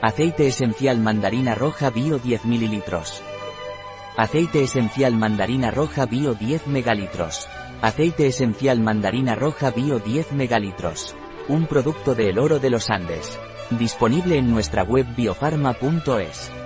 Aceite esencial mandarina roja bio 10 ml. Aceite esencial mandarina roja bio 10 megalitros. Aceite esencial mandarina roja bio 10 megalitros. Un producto de El Oro de los Andes. Disponible en nuestra web biofarma.es.